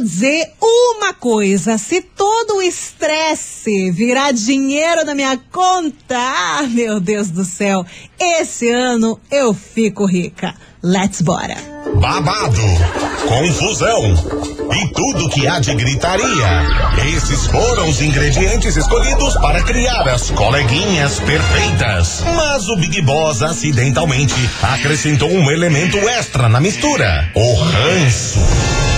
dizer uma coisa: se todo o estresse virar dinheiro na minha conta, ah, meu Deus do céu, esse ano eu fico rica. Let's bora. Babado, confusão e tudo que há de gritaria. Esses foram os ingredientes escolhidos para criar as coleguinhas perfeitas. Mas o Big Boss acidentalmente acrescentou um elemento extra na mistura: o ranço.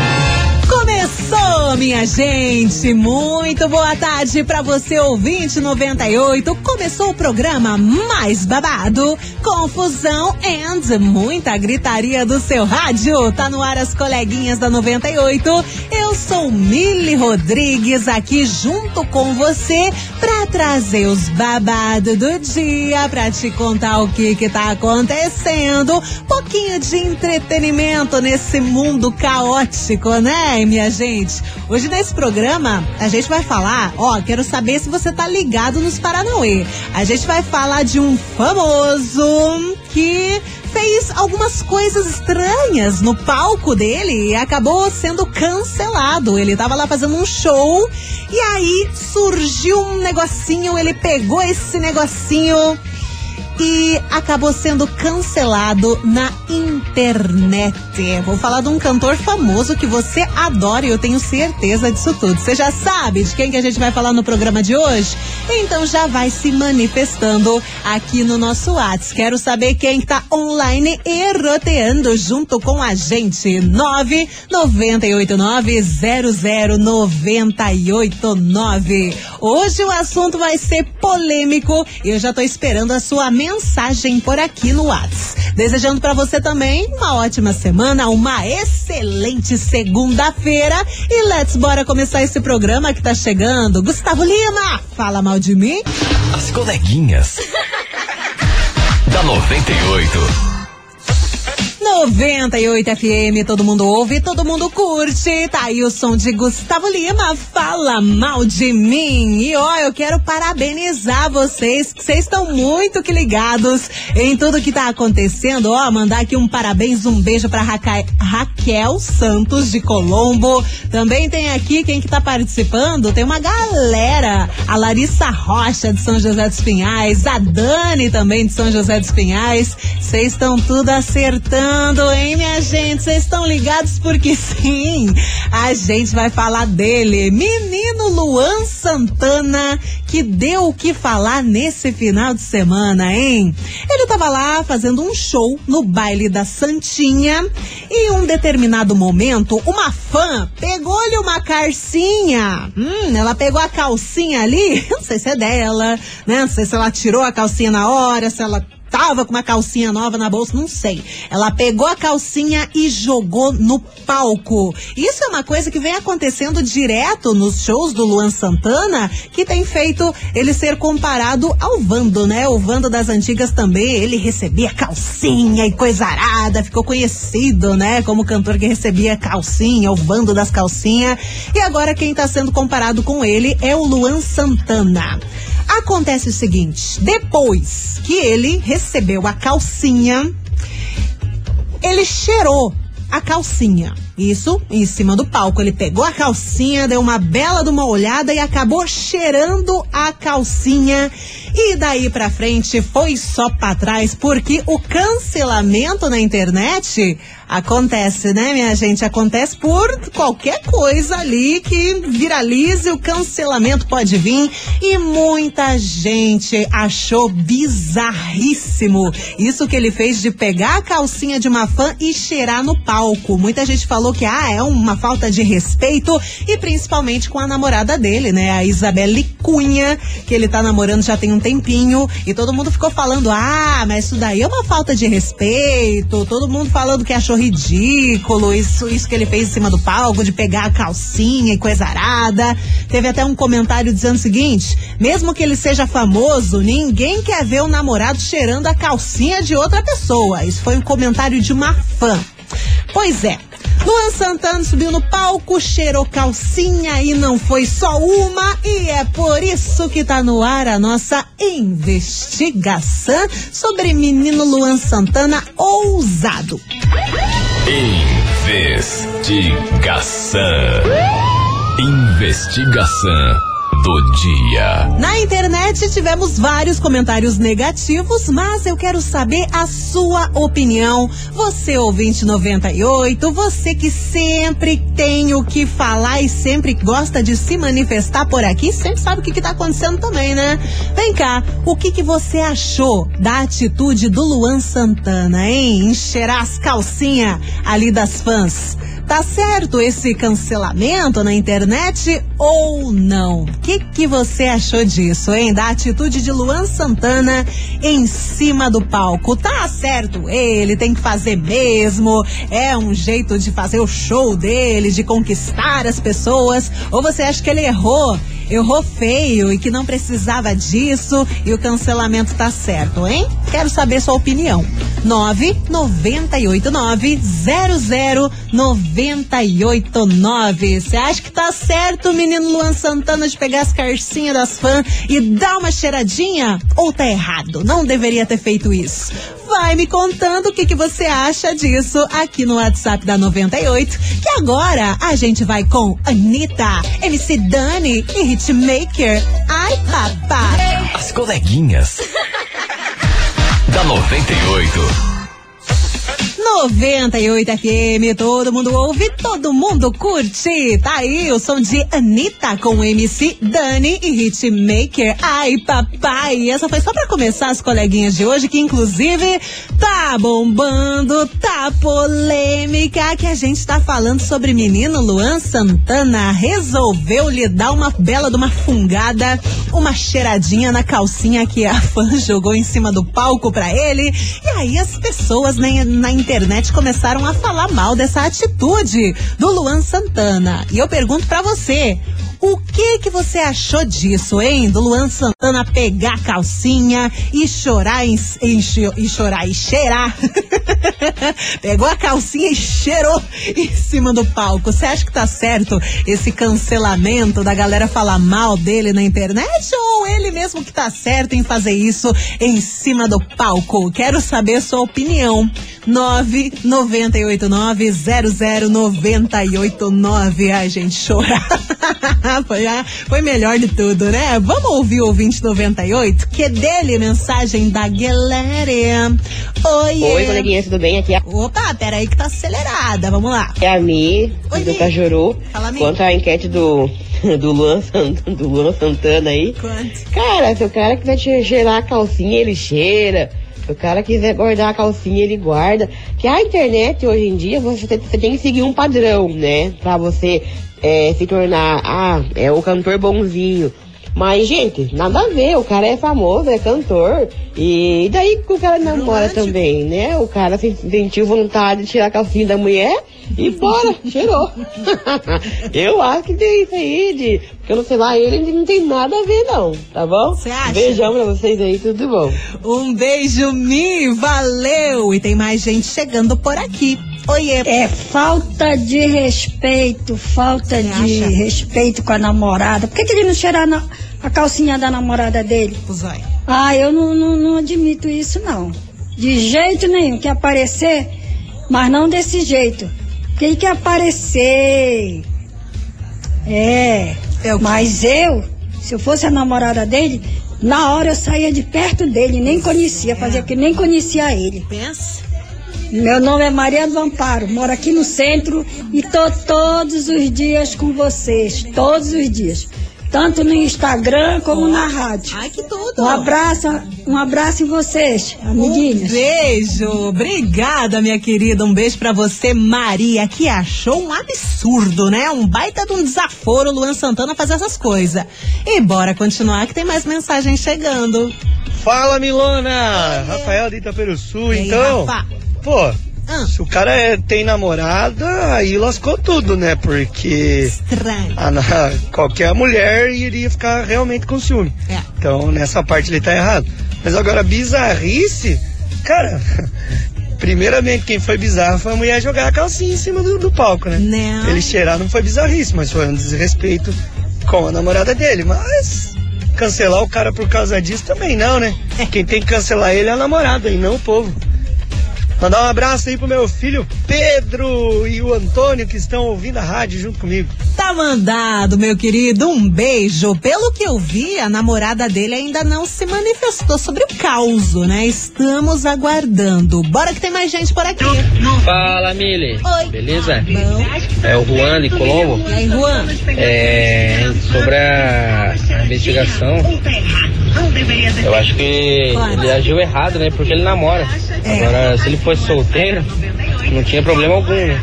Minha gente! Muito boa tarde para você, ouvinte 98. Começou o programa mais babado, confusão and muita gritaria do seu rádio. Tá no ar as coleguinhas da 98. Eu sou Mili Rodrigues aqui junto com você para trazer os babados do dia, para te contar o que que tá acontecendo. Pouquinho de entretenimento nesse mundo caótico, né, minha gente? Hoje nesse programa a gente vai falar, ó, quero saber se você tá ligado nos Paranauê. A gente vai falar de um famoso que fez algumas coisas estranhas no palco dele e acabou sendo cancelado. Ele tava lá fazendo um show e aí surgiu um negocinho, ele pegou esse negocinho e acabou sendo cancelado na internet. Vou falar de um cantor famoso que você adora e eu tenho certeza disso tudo. Você já sabe de quem que a gente vai falar no programa de hoje? Então já vai se manifestando aqui no nosso WhatsApp. Quero saber quem está online e roteando junto com a gente. 998900989. Hoje o assunto vai ser polêmico e eu já tô esperando a sua mensagem por aqui no WhatsApp. Desejando para você também uma ótima semana, uma excelente segunda-feira e let's bora começar esse programa que tá chegando. Gustavo Lima, fala mal de mim? As coleguinhas. da 98. 98 FM, todo mundo ouve, todo mundo curte. Tá aí o som de Gustavo Lima, fala mal de mim. E ó, eu quero parabenizar vocês, vocês estão muito que ligados em tudo que tá acontecendo. Ó, mandar aqui um parabéns, um beijo pra Raca... Raquel Santos de Colombo. Também tem aqui quem que tá participando, tem uma galera. A Larissa Rocha de São José dos Pinhais, a Dani também de São José dos Pinhais. Vocês estão tudo acertando hein, minha gente? Vocês estão ligados porque sim, a gente vai falar dele. Menino Luan Santana, que deu o que falar nesse final de semana, hein? Ele tava lá fazendo um show no baile da Santinha e em um determinado momento, uma fã pegou-lhe uma carcinha. Hum, ela pegou a calcinha ali, não sei se é dela, né? Não sei se ela tirou a calcinha na hora, se ela tava com uma calcinha nova na bolsa, não sei. Ela pegou a calcinha e jogou no palco. Isso é uma coisa que vem acontecendo direto nos shows do Luan Santana, que tem feito ele ser comparado ao Vando, né? O Vando das antigas também, ele recebia calcinha e coisa arada, ficou conhecido, né? Como cantor que recebia calcinha, o Vando das calcinhas. E agora quem tá sendo comparado com ele é o Luan Santana. Acontece o seguinte: depois que ele recebeu a calcinha, ele cheirou a calcinha. Isso em cima do palco. Ele pegou a calcinha, deu uma bela de uma olhada e acabou cheirando a calcinha. E daí pra frente foi só pra trás, porque o cancelamento na internet acontece, né, minha gente? Acontece por qualquer coisa ali que viralize, o cancelamento pode vir. E muita gente achou bizarríssimo isso que ele fez de pegar a calcinha de uma fã e cheirar no palco. Muita gente falou que ah, é uma falta de respeito e principalmente com a namorada dele, né, a Isabelle Cunha, que ele tá namorando já tem um tempinho e todo mundo ficou falando: "Ah, mas isso daí é uma falta de respeito". Todo mundo falando que achou ridículo isso isso que ele fez em cima do palco de pegar a calcinha e coisa arada. Teve até um comentário dizendo o seguinte: mesmo que ele seja famoso, ninguém quer ver o namorado cheirando a calcinha de outra pessoa. Isso foi um comentário de uma fã. Pois é, Luan Santana subiu no palco, cheirou calcinha e não foi só uma, e é por isso que tá no ar a nossa investigação sobre menino Luan Santana ousado. Investigação. Investigação do dia. Na internet tivemos vários comentários negativos, mas eu quero saber a sua opinião. Você, ouvinte 98, você que sempre tem o que falar e sempre gosta de se manifestar por aqui, sempre sabe o que, está acontecendo também, né? Vem cá, o que, que você achou da atitude do Luan Santana, hein? Encherar as calcinhas ali das fãs. Tá certo esse cancelamento na internet ou não? O que, que você achou disso, hein? Da atitude de Luan Santana em cima do palco. Tá certo, ele tem que fazer mesmo, é um jeito de fazer o show dele, de conquistar as pessoas. Ou você acha que ele errou? Errou feio e que não precisava disso e o cancelamento tá certo, hein? Quero saber sua opinião. 998900989. Você acha que tá certo menino Luan Santana de pegar as carcinhas das fãs e dar uma cheiradinha? Ou tá errado? Não deveria ter feito isso. Vai me contando o que, que você acha disso aqui no WhatsApp da 98. Que agora a gente vai com Anitta, MC Dani e Hitmaker. Ai, papai. As coleguinhas. da 98. 98 FM, todo mundo ouve, todo mundo curte. Tá aí o som de Anitta com MC Dani e Hitmaker. Ai, papai. Essa foi só pra começar as coleguinhas de hoje, que inclusive tá bombando, tá polêmica, que a gente tá falando sobre menino Luan Santana. Resolveu lhe dar uma bela de uma fungada, uma cheiradinha na calcinha que a fã jogou em cima do palco pra ele. E aí as pessoas na, na internet internet começaram a falar mal dessa atitude do Luan Santana. E eu pergunto para você, o que que você achou disso, hein? Do Luan Santana pegar a calcinha e chorar e, e chorar e cheirar. Pegou a calcinha e cheirou em cima do palco. Você acha que tá certo esse cancelamento da galera falar mal dele na internet? Ou ele mesmo que tá certo em fazer isso em cima do palco? Quero saber sua opinião. 998900989. Ai, gente, chorar. foi, foi melhor de tudo, né? Vamos ouvir o 2098, que é dele mensagem da galera. Oi, Oi, coleguinha, tudo bem? Aqui é... Opa, peraí que tá acelerada, vamos lá. É a Mi, Oi, do Cajuru. Fala, Mi. Quanto à enquete do, do, Luan, do Luan Santana aí. Quanto? Cara, se o cara quiser cheirar a calcinha, ele cheira. Se o cara quiser guardar a calcinha, ele guarda. Que a internet hoje em dia, você, você tem que seguir um padrão, né? Pra você é, se tornar, ah, é o cantor bonzinho. Mas, gente, nada a ver. O cara é famoso, é cantor. E daí que o cara namora também, né? O cara sentiu vontade de tirar a calcinha da mulher e bora, cheirou. eu acho que tem isso aí de. Porque eu não sei lá, ele não tem nada a ver, não, tá bom? Você acha? Beijão pra vocês aí, tudo bom. Um beijo, Mi, valeu! E tem mais gente chegando por aqui. Oiê. É falta de respeito, falta Você de acha? respeito com a namorada. Por que, que ele não cheirar na, a calcinha da namorada dele? Zói. Ah, eu não, não, não admito isso, não. De jeito nenhum. Quer aparecer, mas não desse jeito. Quem quer aparecer? É. é mas eu, se eu fosse a namorada dele, na hora eu saía de perto dele, nem conhecia, fazia que nem conhecia ele. Pensa. Meu nome é Maria do Amparo, moro aqui no centro e tô todos os dias com vocês, todos os dias. Tanto no Instagram como na rádio. Ai, que tudo. Um abraço, um abraço em vocês, amiguinhos. Um beijo. Obrigada, minha querida. Um beijo para você, Maria, que achou um absurdo, né? Um baita de um desaforo Luan Santana fazer essas coisas. E bora continuar que tem mais mensagens chegando. Fala, Milona! Rafael de Itaperuçu, então. Rafa? Pô, ah. se o cara é, tem namorada, aí lascou tudo, né? Porque Estranho. A, a, qualquer mulher iria ficar realmente com ciúme. É. Então, nessa parte ele tá errado. Mas agora, bizarrice, cara, primeiramente, quem foi bizarro foi a mulher jogar a calcinha em cima do, do palco, né? Não. Ele cheirar não foi bizarrice, mas foi um desrespeito com a namorada dele. Mas cancelar o cara por causa disso também não, né? É. Quem tem que cancelar ele é a namorada e não o povo. Mandar um abraço aí pro meu filho Pedro e o Antônio que estão ouvindo a rádio junto comigo. Tá mandado, meu querido. Um beijo. Pelo que eu vi, a namorada dele ainda não se manifestou sobre o caos, né? Estamos aguardando. Bora que tem mais gente por aqui. Fala, Mili. Oi. Beleza? Bom. É o Juan de Colombo. E aí, Juan? É, sobre a, a investigação, eu acho que ele agiu errado, né? Porque ele namora. É. Agora, se ele fosse solteiro, não tinha problema algum, né?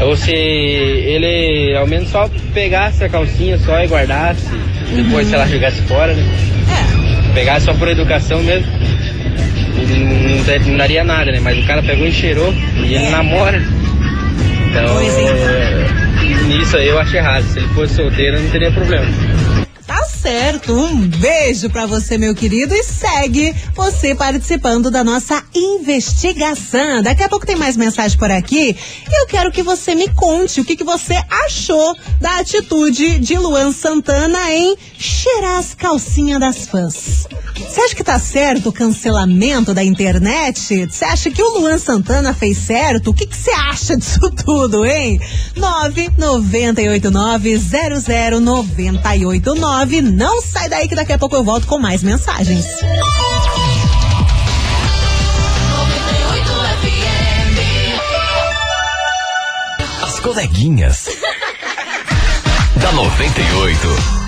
Ou se ele ao menos só pegasse a calcinha só e guardasse, depois se ela jogasse fora, né? É. Pegasse só por educação mesmo, não, não daria nada, né? Mas o cara pegou e cheirou e ele namora. Então, então. nisso aí eu acho errado. Se ele fosse solteiro, não teria problema. Certo. Um beijo pra você, meu querido. E segue você participando da nossa investigação. Daqui a pouco tem mais mensagem por aqui. Eu quero que você me conte o que, que você achou da atitude de Luan Santana em cheirar as calcinhas das fãs. Você acha que tá certo o cancelamento da internet? Você acha que o Luan Santana fez certo? O que você acha disso tudo, hein? 998900989. Não sai daí que daqui a pouco eu volto com mais mensagens. As coleguinhas. da 98.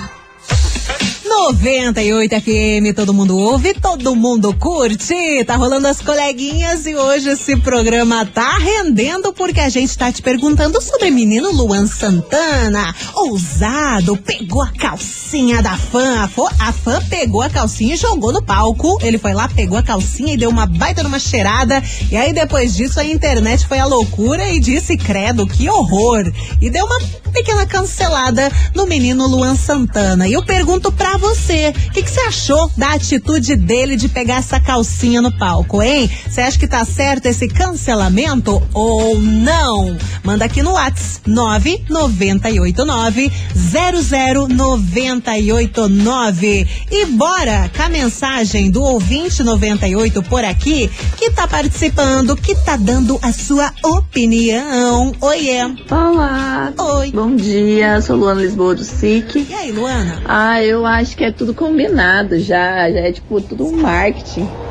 98 FM, todo mundo ouve, todo mundo curte. Tá rolando as coleguinhas e hoje esse programa tá rendendo porque a gente tá te perguntando sobre menino Luan Santana. Ousado, pegou a calcinha da fã. A, fã. a fã pegou a calcinha e jogou no palco. Ele foi lá, pegou a calcinha e deu uma baita numa cheirada. E aí depois disso a internet foi a loucura e disse, credo, que horror. E deu uma pequena cancelada no menino Luan Santana. E eu pergunto pra você, o que que você achou da atitude dele de pegar essa calcinha no palco, hein? Você acha que tá certo esse cancelamento ou não? Manda aqui no WhatsApp 998900989 e bora com a mensagem do ouvinte 98 por aqui que tá participando, que tá dando a sua opinião. Oiê. Olá, Oi. bom dia, sou Luana Lisboa do SIC. E aí, Luana? Ah, eu acho que é tudo combinado já, já é tipo tudo um marketing.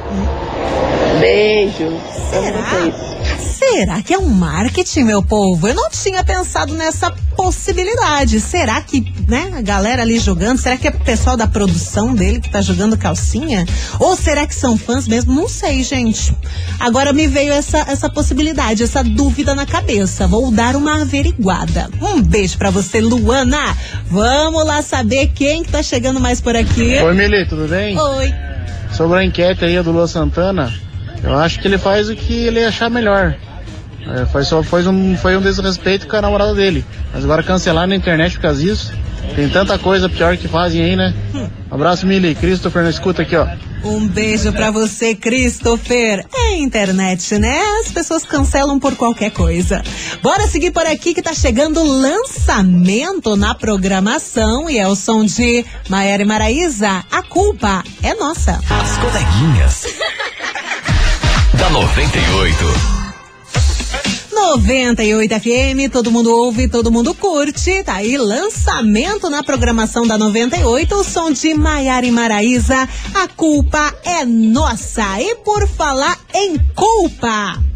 Beijo pra Será? Será que é um marketing, meu povo? Eu não tinha pensado nessa possibilidade. Será que, né, a galera ali jogando, será que é o pessoal da produção dele que tá jogando calcinha? Ou será que são fãs mesmo? Não sei, gente. Agora me veio essa, essa possibilidade, essa dúvida na cabeça. Vou dar uma averiguada. Um beijo pra você, Luana. Vamos lá saber quem que tá chegando mais por aqui. Oi, Mili, tudo bem? Oi. Sobre a enquete aí do Lua Santana, eu acho que ele faz o que ele achar melhor. É, foi, só, foi, um, foi um desrespeito com a namorada dele. Mas agora cancelar na internet por causa disso, tem tanta coisa pior que fazem aí, né? Abraço, Mili. Christopher, não escuta aqui, ó. Um beijo pra você, Christopher. É internet, né? As pessoas cancelam por qualquer coisa. Bora seguir por aqui que tá chegando lançamento na programação e é o som de Maera e Maraísa. A culpa é nossa. As coleguinhas. Da 98. 98 FM, todo mundo ouve, todo mundo curte. Tá aí, lançamento na programação da 98, o som de Maiara e Maraísa. A culpa é nossa. E por falar em culpa.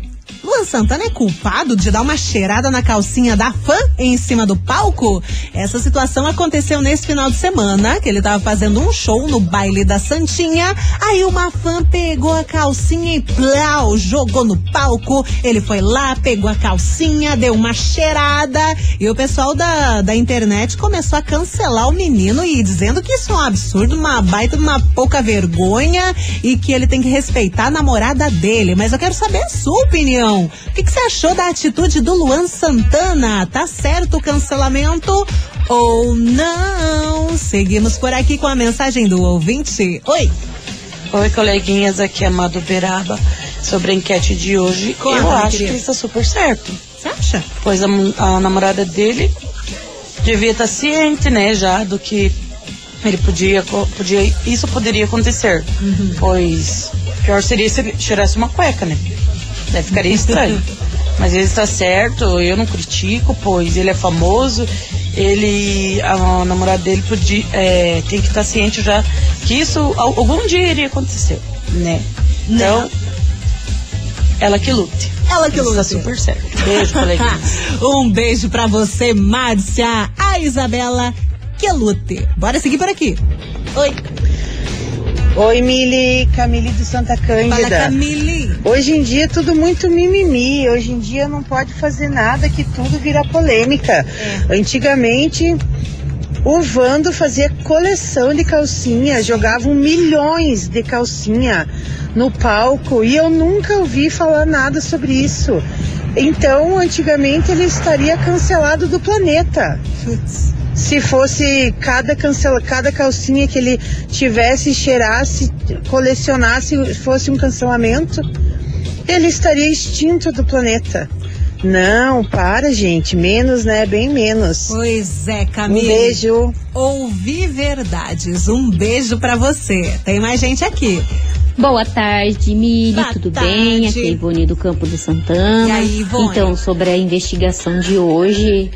Luan Santana é culpado de dar uma cheirada na calcinha da fã em cima do palco? Essa situação aconteceu nesse final de semana, que ele tava fazendo um show no baile da Santinha. Aí uma fã pegou a calcinha e plau, jogou no palco. Ele foi lá, pegou a calcinha, deu uma cheirada. E o pessoal da, da internet começou a cancelar o menino e dizendo que isso é um absurdo, uma baita, uma pouca vergonha e que ele tem que respeitar a namorada dele. Mas eu quero saber a sua opinião. O que, que você achou da atitude do Luan Santana? Tá certo o cancelamento ou não? Seguimos por aqui com a mensagem do ouvinte. Oi. Oi, coleguinhas, aqui é Amado Beraba. sobre a enquete de hoje, eu acho querida. que está super certo. Você acha? Pois a, a namorada dele devia estar ciente, né, já do que ele podia, podia isso poderia acontecer. Uhum. Pois pior seria se ele tirasse uma cueca, né? Daí ficaria estranho. Mas ele está certo, eu não critico, pois ele é famoso, ele, a namorada dele podia, é, tem que estar ciente já que isso al- algum dia iria acontecer, né? Então, ela que lute. Ela que lute. Está super certo. Beijo, coleguinhas. um beijo pra você, Márcia. A Isabela que lute. Bora seguir por aqui. Oi. Oi, Mili, Camille do Santa Cândida. Fala, Camille. Hoje em dia é tudo muito mimimi. Hoje em dia não pode fazer nada que tudo vira polêmica. Antigamente, o Vando fazia coleção de calcinha, jogavam milhões de calcinha no palco e eu nunca ouvi falar nada sobre isso. Então, antigamente ele estaria cancelado do planeta. Se fosse cada cancela, cada calcinha que ele tivesse, cheirasse, colecionasse, fosse um cancelamento, ele estaria extinto do planeta. Não, para, gente. Menos, né? Bem menos. Pois é, Camille. Um beijo. Ouvi verdades. Um beijo pra você. Tem mais gente aqui. Boa tarde, Mili, Boa tudo tarde. bem? Aqui é a Ivone do Campo do Santana. E aí, Ivone? Então, sobre a investigação de hoje,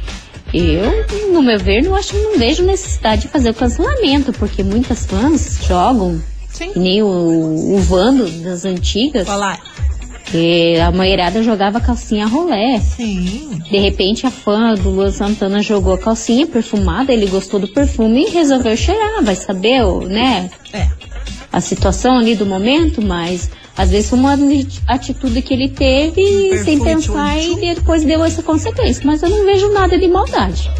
eu, no meu ver, não acho, não vejo necessidade de fazer o cancelamento, porque muitas fãs jogam, Sim. nem o, o Vando das antigas. Falar. que a mulherada jogava calcinha rolé. Sim. De repente a fã do Luan Santana jogou a calcinha perfumada, ele gostou do perfume e resolveu cheirar, vai saber, né? É. A situação ali do momento, mas às vezes foi uma atitude que ele teve Um sem pensar e depois deu essa consequência. Mas eu não vejo nada de maldade.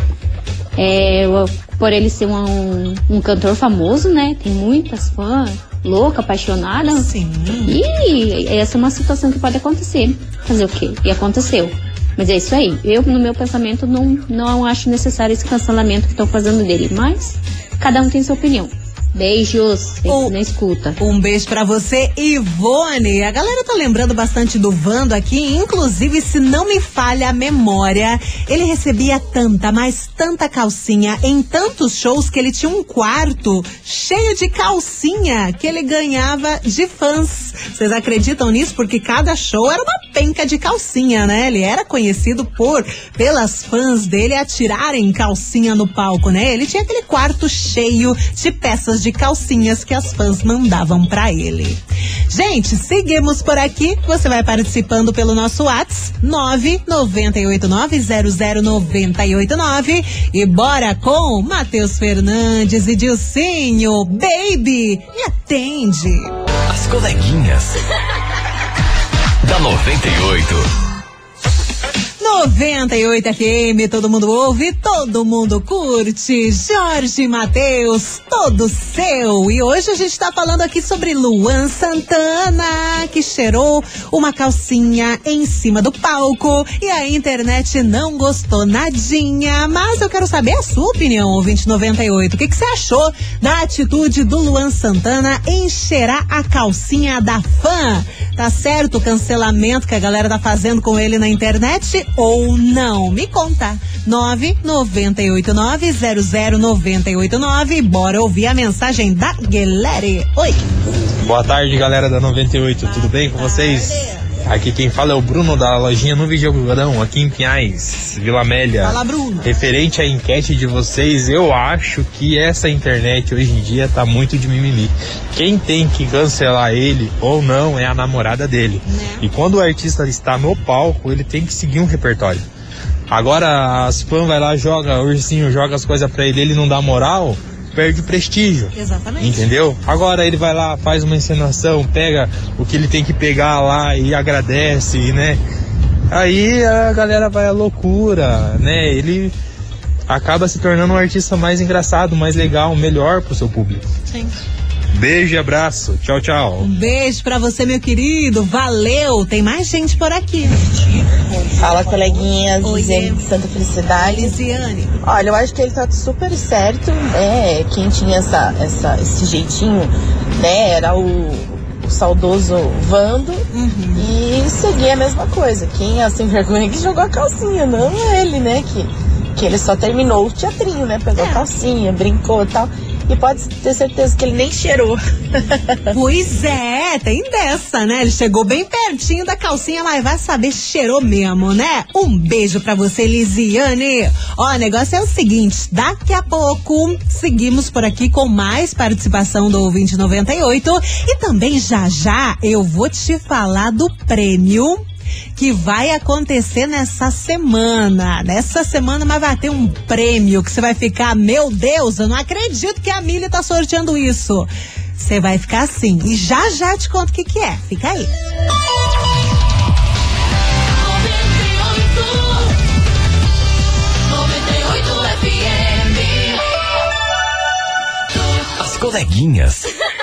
É, eu- por ele ser um, um cantor famoso, né? Tem muitas fãs, louca, apaixonada. Sim. E essa é uma situação que pode acontecer. Fazer o quê? E aconteceu. Mas é isso aí. Eu, no meu pensamento, não, não acho necessário esse cancelamento que estão fazendo dele. Mas cada um tem sua opinião. Beijos. Sempre O- na escuta. Um beijo pra você, Ivone. A galera tá lembrando bastante do Vando aqui, inclusive, se não me falha a memória, ele recebia tanta, mas tanta calcinha em tantos shows que ele tinha um quarto cheio de calcinha que ele ganhava de fãs. Vocês acreditam nisso? Porque cada show era uma penca de calcinha, né? Ele era conhecido por pelas fãs dele atirarem calcinha no palco, né? Ele tinha aquele quarto cheio de peças de calcinhas que as fãs mandavam pra ele. Gente, seguimos por aqui. Você vai participando pelo nosso WhatsApp 998900989 e bora com Matheus Fernandes e Dilcinho, baby, me atende. As coleguinhas. da 98. 98 FM, todo mundo ouve, todo mundo curte. Jorge Matheus, todo seu. E hoje a gente tá falando aqui sobre Luan Santana, que cheirou uma calcinha em cima do palco e a internet não gostou nadinha. Mas eu quero saber a sua opinião, ouvinte 98. O que você achou da atitude do Luan Santana em cheirar a calcinha da fã? Tá certo o cancelamento que a galera tá fazendo com ele na internet ou não? Me conta. 998900989. Bora ouvir a mensagem da Guilherme. Oi. Boa tarde, galera da 98. Tudo bem com vocês? Aqui quem fala é o Bruno da lojinha no Videogodão, aqui em Pinhais, Vila Amélia. Fala, Bruno. Referente à enquete de vocês, eu acho que essa internet hoje em dia tá muito de mimimi. Quem tem que cancelar ele ou não é a namorada dele. E quando o artista está no palco, ele tem que seguir um repertório. Agora as fãs vai lá, joga, o ursinho joga as coisas pra ele, ele não dá moral, perde o prestígio. Exatamente. Entendeu? Agora ele vai lá, faz uma encenação, pega o que ele tem que pegar lá e agradece, né? Aí a galera vai à loucura, né? Ele acaba se tornando um artista mais engraçado, mais legal, melhor pro seu público. Sim. Beijo e abraço. Tchau, tchau. Um beijo pra você, meu querido. Valeu. Tem mais gente por aqui. Fala, coleguinhas. Oi, Lisiane de Santa Felicidade. Lisiane. Olha, eu acho que ele tá super certo, né? Quem tinha essa, essa, esse jeitinho, né? Era o, o saudoso Vando e seguir a mesma coisa. Quem é sem vergonha que jogou a calcinha, não ele, né? Que, que ele só terminou o teatrinho, né? Pegou a calcinha, brincou e tal. E pode ter certeza que ele nem cheirou. Pois é, tem dessa, né? Ele chegou bem pertinho da calcinha, mas vai saber, cheirou mesmo, né? Um beijo pra você, Lisiane. Ó, o negócio é o seguinte, daqui a pouco seguimos por aqui com mais participação do ouvinte 98 e também já já eu vou te falar do prêmio que vai acontecer nessa semana. Nessa semana, mas vai ter um prêmio que você vai ficar, meu Deus, eu não acredito que a Milha tá sorteando isso. Você vai ficar assim. E já já te conto o que, que é. Fica aí. As coleguinhas.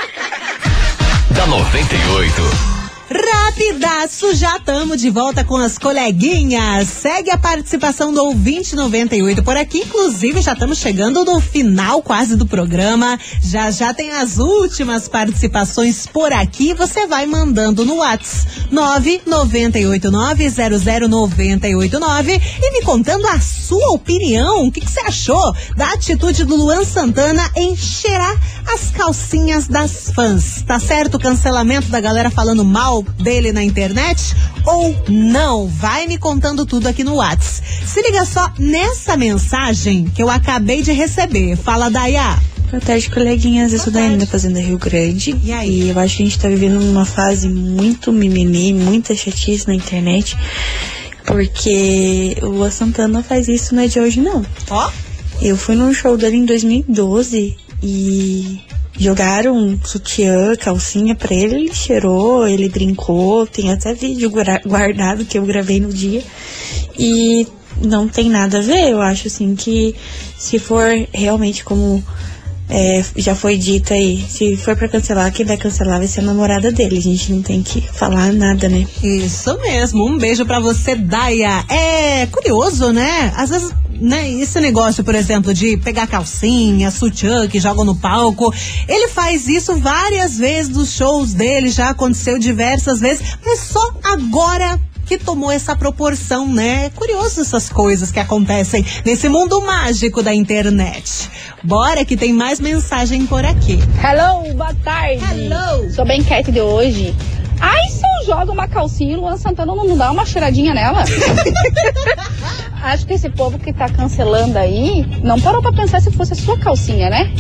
da 98. Rapidaço, já estamos de volta com as coleguinhas. Segue a participação do ouvinte 98 por aqui. Inclusive, já estamos chegando no final quase do programa. Já já tem as últimas participações por aqui. Você vai mandando no WhatsApp 998900989 e me contando a sua opinião. O que, que você achou da atitude do Luan Santana em cheirar as calcinhas das fãs? Tá certo o cancelamento da galera falando mal dele na internet ou não? Vai me contando tudo aqui no Whats. Se liga só nessa mensagem que eu acabei de receber. Fala, Daya. Boa tarde, coleguinhas. Eu sou Daiane da Fazenda Rio Grande. E aí? eu acho que a gente tá vivendo uma fase muito mimimi, muita chatice na internet. Porque o Lua Santana faz isso não é de hoje, não. Ó. Eu fui num show dele em 2012 e jogaram um sutiã, calcinha pra ele, ele cheirou, ele brincou, tem até vídeo guardado que eu gravei no dia. E não tem nada a ver, eu acho assim que se for realmente como é, já foi dito aí, se for pra cancelar, quem vai cancelar vai ser a namorada dele. A gente não tem que falar nada, né? Isso mesmo. Um beijo pra você, Daya. É curioso, né? Às vezes, né, esse negócio, por exemplo, de pegar calcinha, sutiã que jogam no palco, ele faz isso várias vezes nos shows dele, já aconteceu diversas vezes, mas só agora que tomou essa proporção, né? É curioso essas coisas que acontecem nesse mundo mágico da internet. Bora que tem mais mensagem por aqui. Hello, boa tarde. Hello. Sou bem enquete de hoje. Ai, se eu jogo uma calcinha e o Luan Santana não dá uma cheiradinha nela? Acho que esse povo que tá cancelando aí não parou pra pensar se fosse a sua calcinha, né?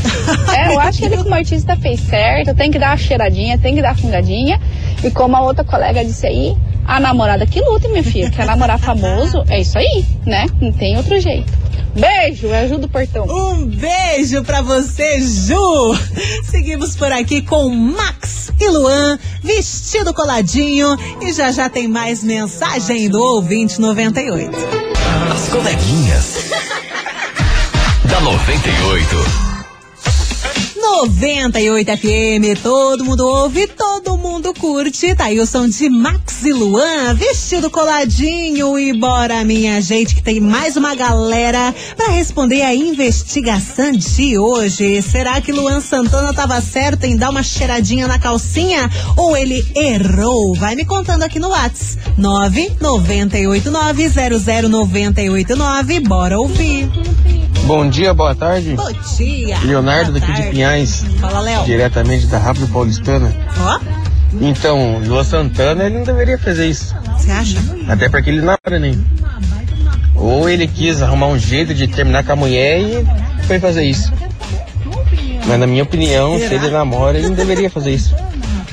É, eu acho que ele como artista fez certo, tem que dar uma cheiradinha, tem que dar uma fungadinha. E como a outra colega disse aí, a namorada que lute, minha filha. Quer namorar famoso, é isso aí, né? Não tem outro jeito. Beijo, é Ju do Portão. Um beijo pra você, Ju! Seguimos por aqui com Max e Luan, vestido coladinho. E já já tem mais mensagem do ouvinte 98. As coleguinhas. da 98. 98 FM, todo mundo ouve, todo mundo curte. Tá aí o som de Max e Luan, vestido coladinho. E bora, minha gente, que tem mais uma galera pra responder a investigação de hoje. Será que Luan Santana tava certo em dar uma cheiradinha na calcinha? Ou ele errou? Vai me contando aqui no Whats. 998900989. Bora ouvir. Bom dia, boa tarde. Bom dia. Leonardo Boa daqui de tarde. Pinhais. Fala, Léo. Diretamente da Rápido Paulistana. Ó, Então, Lua Santana, ele não deveria fazer isso. você acha? Até porque ele namora nem. Ou ele quis arrumar um jeito de terminar com a mulher e foi fazer isso. Mas na minha opinião, se ele namora, ele não deveria fazer isso.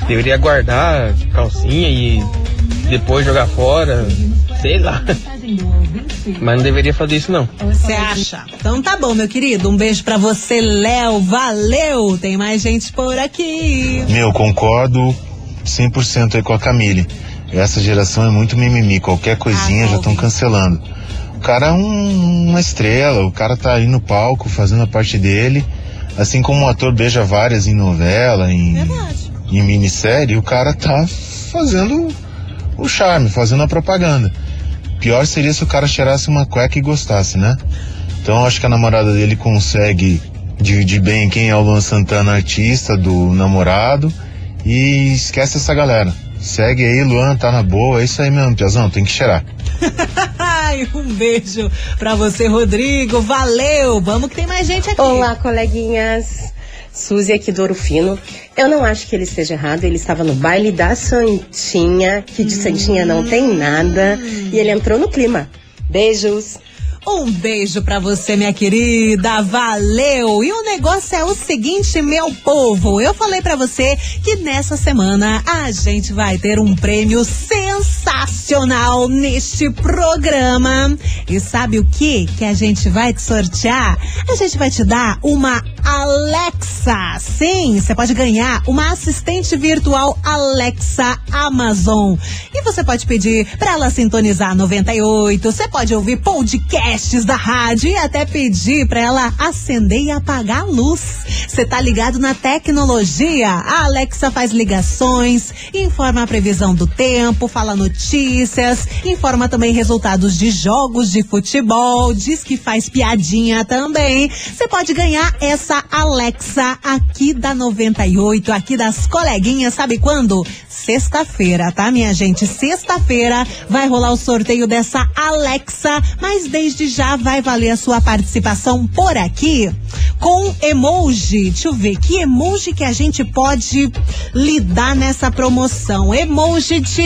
Deveria guardar a calcinha e depois jogar fora, sei lá. Mas não deveria fazer isso não. Você acha? Então tá bom, meu querido. Um beijo pra você, Léo. Valeu! Tem mais gente por aqui. Meu, concordo 100% aí com a Camille. Essa geração é muito mimimi, qualquer coisinha já estão cancelando. O cara é um- uma estrela, o cara tá aí no palco fazendo a parte dele. Assim como um ator beija várias em novela, em, em minissérie, o cara tá fazendo o charme, fazendo a propaganda. Pior seria se o cara cheirasse uma cueca e gostasse, né? Então acho que a namorada dele consegue dividir bem quem é o Luan Santana, artista do namorado, e esquece essa galera. Segue aí, Luan, tá na boa, é isso aí mesmo, Piazão, tem que cheirar. Ai, um beijo pra você, Rodrigo. Valeu! Vamos que tem mais gente aqui. Olá, coleguinhas. Suzy aqui do Ouro Fino. Eu não acho que ele esteja errado. Ele estava no baile da Santinha, que de Santinha não tem nada. E ele entrou no clima. Beijos. Um beijo pra você, minha querida. Valeu! E o negócio é o seguinte, meu povo. Eu falei pra você que nessa semana a gente vai ter um prêmio sensacional neste programa. E sabe o que que a gente vai te sortear? A gente vai te dar uma Alexa. Sim, você pode ganhar uma assistente virtual Alexa Amazon. E você pode pedir pra ela sintonizar 98. Você pode ouvir podcast podcasts da rádio e até pedir para ela acender e apagar a luz. Você tá ligado na tecnologia? A Alexa faz ligações, informa a previsão do tempo, fala notícias, informa também resultados de jogos de futebol, diz que faz piadinha também. Você pode ganhar essa Alexa aqui da 98, aqui das coleguinhas, sabe quando? Sexta-feira, tá, minha gente? Sexta-feira vai rolar o sorteio dessa Alexa, mas desde já vai valer a sua participação por aqui com emoji. Deixa eu ver, que emoji que a gente pode lidar nessa promoção? Emoji de.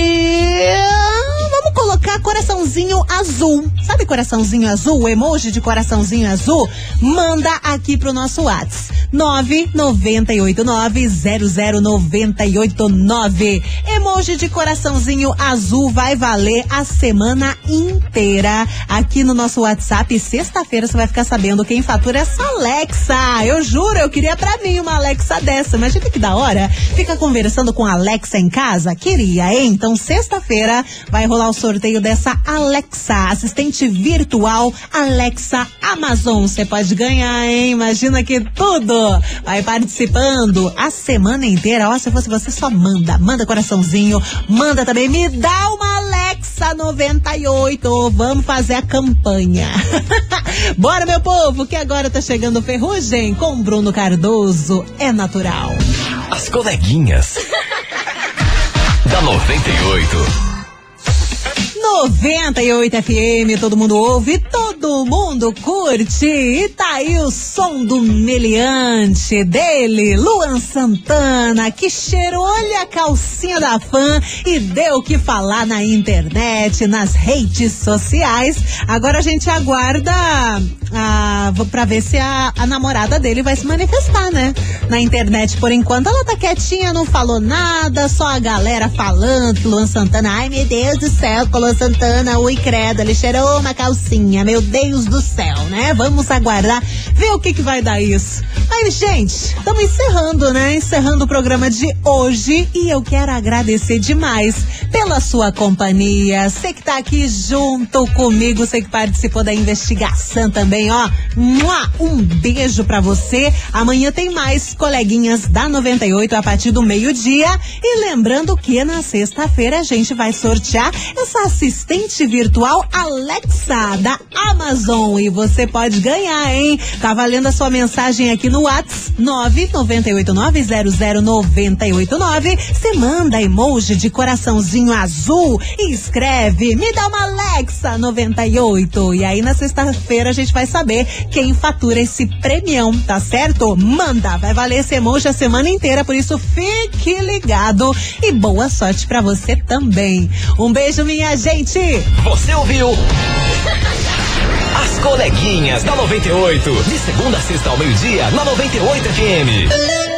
Vamos colocar coraçãozinho azul. Sabe coraçãozinho azul? Emoji de coraçãozinho azul? Manda aqui pro nosso WhatsApp. 998900989. Emoji de coraçãozinho azul vai valer a semana inteira aqui no nosso WhatsApp. Sexta-feira você vai ficar sabendo quem fatura essa Alexa. Eu juro, eu queria pra mim uma Alexa dessa. Imagina que da hora. Fica conversando com a Alexa em casa? Queria, hein? Então, sexta-feira vai rolar o sorteio dessa Alexa, assistente virtual Alexa Amazon. Você pode ganhar, hein? Imagina que tudo. Vai participando a semana inteira. Ó, se fosse você, só manda. Manda coraçãozinho. Manda também. Me dá uma Alexa 98. Vamos fazer a campanha. Bora, meu povo, que agora tá chegando Ferrugem com Bruno Cardoso. É natural. As coleguinhas. da 98. 98 FM, todo mundo ouve, todo mundo curte. E tá aí o som do meliante dele, Luan Santana, que cheirou a calcinha da fã e deu o que falar na internet, nas redes sociais. Agora a gente aguarda a, pra ver se a, a namorada dele vai se manifestar, né? Na internet. Por enquanto ela tá quietinha, não falou nada, só a galera falando que Luan Santana, ai meu Deus do céu, Luan Santana, oi credo, ele cheirou uma calcinha, meu Deus do céu, né? Vamos aguardar, ver o que que vai dar isso. Mas, gente, estamos encerrando, né? Encerrando o programa de hoje e eu quero agradecer demais pela sua companhia. Você que tá aqui junto comigo, você que participou da investigação também, ó. Um beijo para você. Amanhã tem mais coleguinhas da 98 a partir do meio-dia. E lembrando que na sexta-feira a gente vai sortear essa assistente virtual Alexa da Amazon. E você pode ganhar, hein? Tá valendo a sua mensagem aqui no WhatsApp 998900989. Você manda emoji de coraçãozinho azul e escreve: Me dá uma Alexa 98. E aí na sexta-feira a gente vai saber quem fatura esse premião, tá certo? Manda, vai valer esse emoji a semana inteira, por isso fique ligado e boa sorte para você também. Um beijo, minha gente. Você ouviu? As coleguinhas da 98. De segunda a sexta ao meio-dia, na 98 FM.